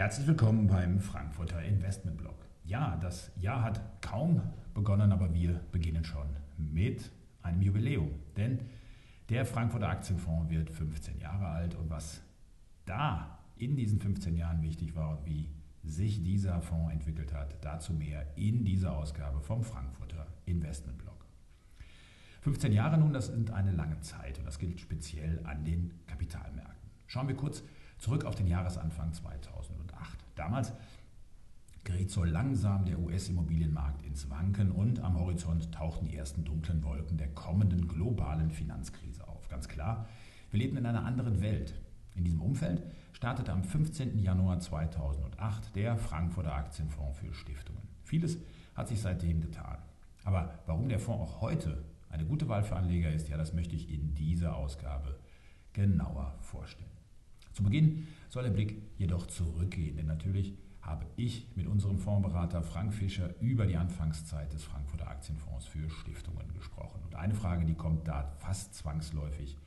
Herzlich willkommen beim Frankfurter Investment Blog. Ja, das Jahr hat kaum begonnen, aber wir beginnen schon mit einem Jubiläum. Denn der Frankfurter Aktienfonds wird 15 Jahre alt und was da in diesen 15 Jahren wichtig war und wie sich dieser Fonds entwickelt hat, dazu mehr in dieser Ausgabe vom Frankfurter Investment Blog. 15 Jahre nun, das sind eine lange Zeit und das gilt speziell an den Kapitalmärkten. Schauen wir kurz zurück auf den Jahresanfang 2008. Damals geriet so langsam der US-Immobilienmarkt ins Wanken und am Horizont tauchten die ersten dunklen Wolken der kommenden globalen Finanzkrise auf. Ganz klar, wir leben in einer anderen Welt. In diesem Umfeld startete am 15. Januar 2008 der Frankfurter Aktienfonds für Stiftungen. Vieles hat sich seitdem getan. Aber warum der Fonds auch heute eine gute Wahl für Anleger ist, ja, das möchte ich in dieser Ausgabe genauer vorstellen. Zu Beginn soll der Blick jedoch zurückgehen, denn natürlich habe ich mit unserem Fondsberater Frank Fischer über die Anfangszeit des Frankfurter Aktienfonds für Stiftungen gesprochen. Und eine Frage, die kommt da fast zwangsläufig.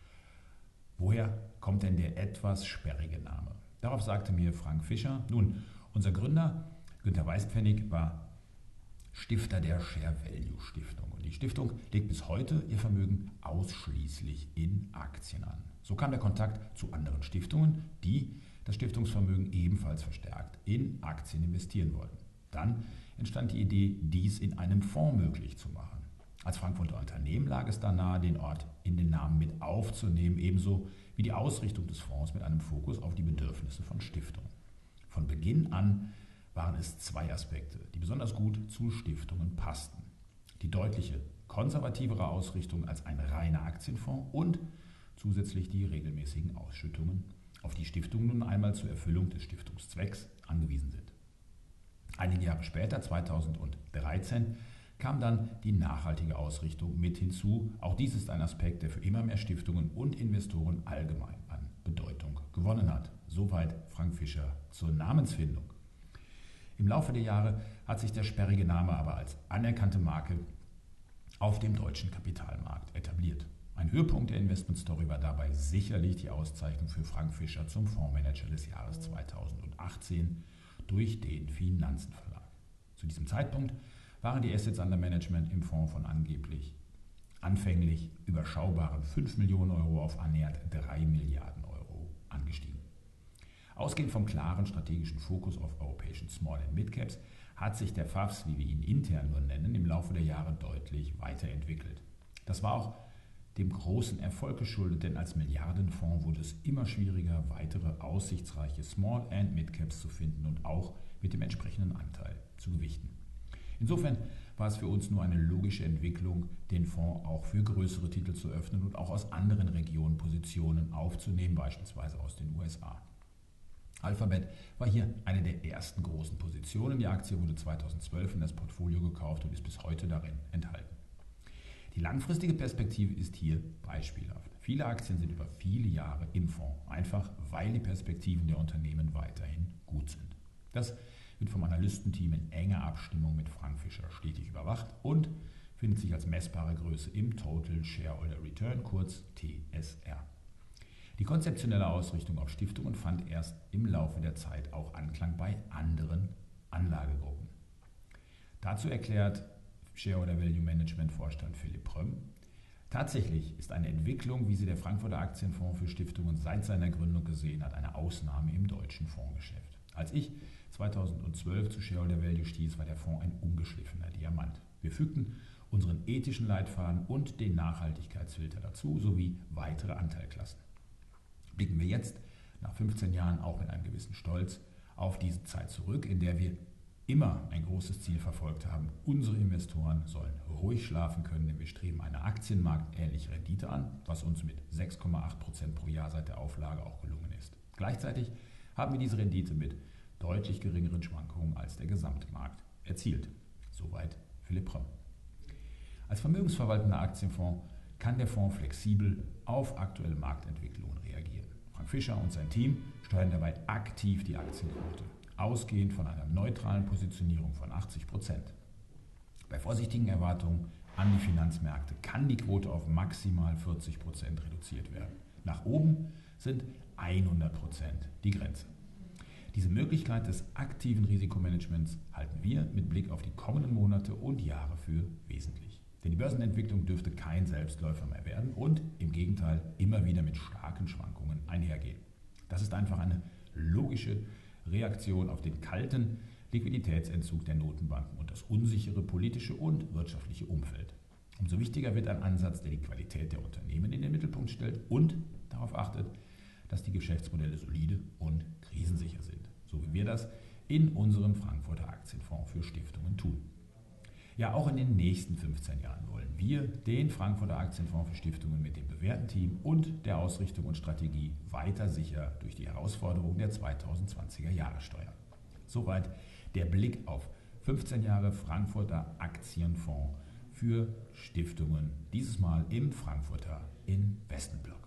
Woher kommt denn der etwas sperrige Name? Darauf sagte mir Frank Fischer, nun, unser Gründer Günter Weißpfennig war Stifter der Share Value Stiftung. Und die Stiftung legt bis heute ihr Vermögen ausschließlich in Aktien an. So kam der Kontakt zu anderen Stiftungen, die das Stiftungsvermögen ebenfalls verstärkt in Aktien investieren wollten. Dann entstand die Idee, dies in einem Fonds möglich zu machen. Als Frankfurter Unternehmen lag es da nahe, den Ort in den Namen mit aufzunehmen, ebenso wie die Ausrichtung des Fonds mit einem Fokus auf die Bedürfnisse von Stiftungen. Von Beginn an waren es zwei Aspekte, die besonders gut zu Stiftungen passten. Die deutliche konservativere Ausrichtung als ein reiner Aktienfonds und zusätzlich die regelmäßigen Ausschüttungen, auf die Stiftungen nun einmal zur Erfüllung des Stiftungszwecks angewiesen sind. Einige Jahre später, 2013, kam dann die nachhaltige Ausrichtung mit hinzu. Auch dies ist ein Aspekt, der für immer mehr Stiftungen und Investoren allgemein an Bedeutung gewonnen hat. Soweit Frank Fischer zur Namensfindung. Im Laufe der Jahre hat sich der sperrige Name aber als anerkannte Marke auf dem deutschen Kapitalmarkt etabliert. Ein Höhepunkt der Investmentstory war dabei sicherlich die Auszeichnung für Frank Fischer zum Fondsmanager des Jahres 2018 durch den Finanzenverlag. Zu diesem Zeitpunkt waren die Assets under Management im Fonds von angeblich anfänglich überschaubaren 5 Millionen Euro auf annähernd 3 Milliarden Euro angestiegen. Ausgehend vom klaren strategischen Fokus auf europäischen Small and Mid Caps hat sich der FAFS, wie wir ihn intern nur nennen, im Laufe der Jahre deutlich weiterentwickelt. Das war auch dem großen Erfolg geschuldet, denn als Milliardenfonds wurde es immer schwieriger, weitere aussichtsreiche Small and Mid Caps zu finden und auch mit dem entsprechenden Anteil zu gewichten. Insofern war es für uns nur eine logische Entwicklung, den Fonds auch für größere Titel zu öffnen und auch aus anderen Regionen Positionen aufzunehmen, beispielsweise aus den USA. Alphabet war hier eine der ersten großen Positionen. Die Aktie wurde 2012 in das Portfolio gekauft und ist bis heute darin enthalten. Die langfristige Perspektive ist hier beispielhaft. Viele Aktien sind über viele Jahre im Fonds, einfach weil die Perspektiven der Unternehmen weiterhin gut sind. Das wird vom Analystenteam in enger Abstimmung mit Frank Fischer stetig überwacht und findet sich als messbare Größe im Total Shareholder Return, kurz TSR. Die konzeptionelle Ausrichtung auf Stiftungen fand erst im Laufe der Zeit auch Anklang bei anderen Anlagegruppen. Dazu erklärt Shareholder Value Management Vorstand Philipp Prömm, Tatsächlich ist eine Entwicklung, wie sie der Frankfurter Aktienfonds für Stiftungen seit seiner Gründung gesehen hat, eine Ausnahme im deutschen Fondsgeschäft. Als ich 2012 zu Shareholder Value stieß, war der Fonds ein ungeschliffener Diamant. Wir fügten unseren ethischen Leitfaden und den Nachhaltigkeitsfilter dazu, sowie weitere Anteilklassen blicken wir jetzt nach 15 Jahren auch mit einem gewissen Stolz auf diese Zeit zurück, in der wir immer ein großes Ziel verfolgt haben. Unsere Investoren sollen ruhig schlafen können, denn wir streben eine aktienmarktähnliche Rendite an, was uns mit 6,8% pro Jahr seit der Auflage auch gelungen ist. Gleichzeitig haben wir diese Rendite mit deutlich geringeren Schwankungen als der Gesamtmarkt erzielt. Soweit Philipp Römm. Als vermögensverwaltender Aktienfonds kann der Fonds flexibel auf aktuelle Marktentwicklungen reagieren. Frank Fischer und sein Team steuern dabei aktiv die Aktienquote, ausgehend von einer neutralen Positionierung von 80 Prozent. Bei vorsichtigen Erwartungen an die Finanzmärkte kann die Quote auf maximal 40 Prozent reduziert werden. Nach oben sind 100 Prozent die Grenze. Diese Möglichkeit des aktiven Risikomanagements halten wir mit Blick auf die kommenden Monate und Jahre für wesentlich. Denn die Börsenentwicklung dürfte kein Selbstläufer mehr werden und im Gegenteil immer wieder mit starken Schwankungen einhergehen. Das ist einfach eine logische Reaktion auf den kalten Liquiditätsentzug der Notenbanken und das unsichere politische und wirtschaftliche Umfeld. Umso wichtiger wird ein Ansatz, der die Qualität der Unternehmen in den Mittelpunkt stellt und darauf achtet, dass die Geschäftsmodelle solide und krisensicher sind, so wie wir das in unserem Frankfurter Aktienfonds für Stiftungen tun. Ja, auch in den nächsten 15 Jahren wollen wir den Frankfurter Aktienfonds für Stiftungen mit dem bewährten Team und der Ausrichtung und Strategie weiter sicher durch die Herausforderungen der 2020er Jahre steuern. Soweit der Blick auf 15 Jahre Frankfurter Aktienfonds für Stiftungen, dieses Mal im Frankfurter Investmentblock.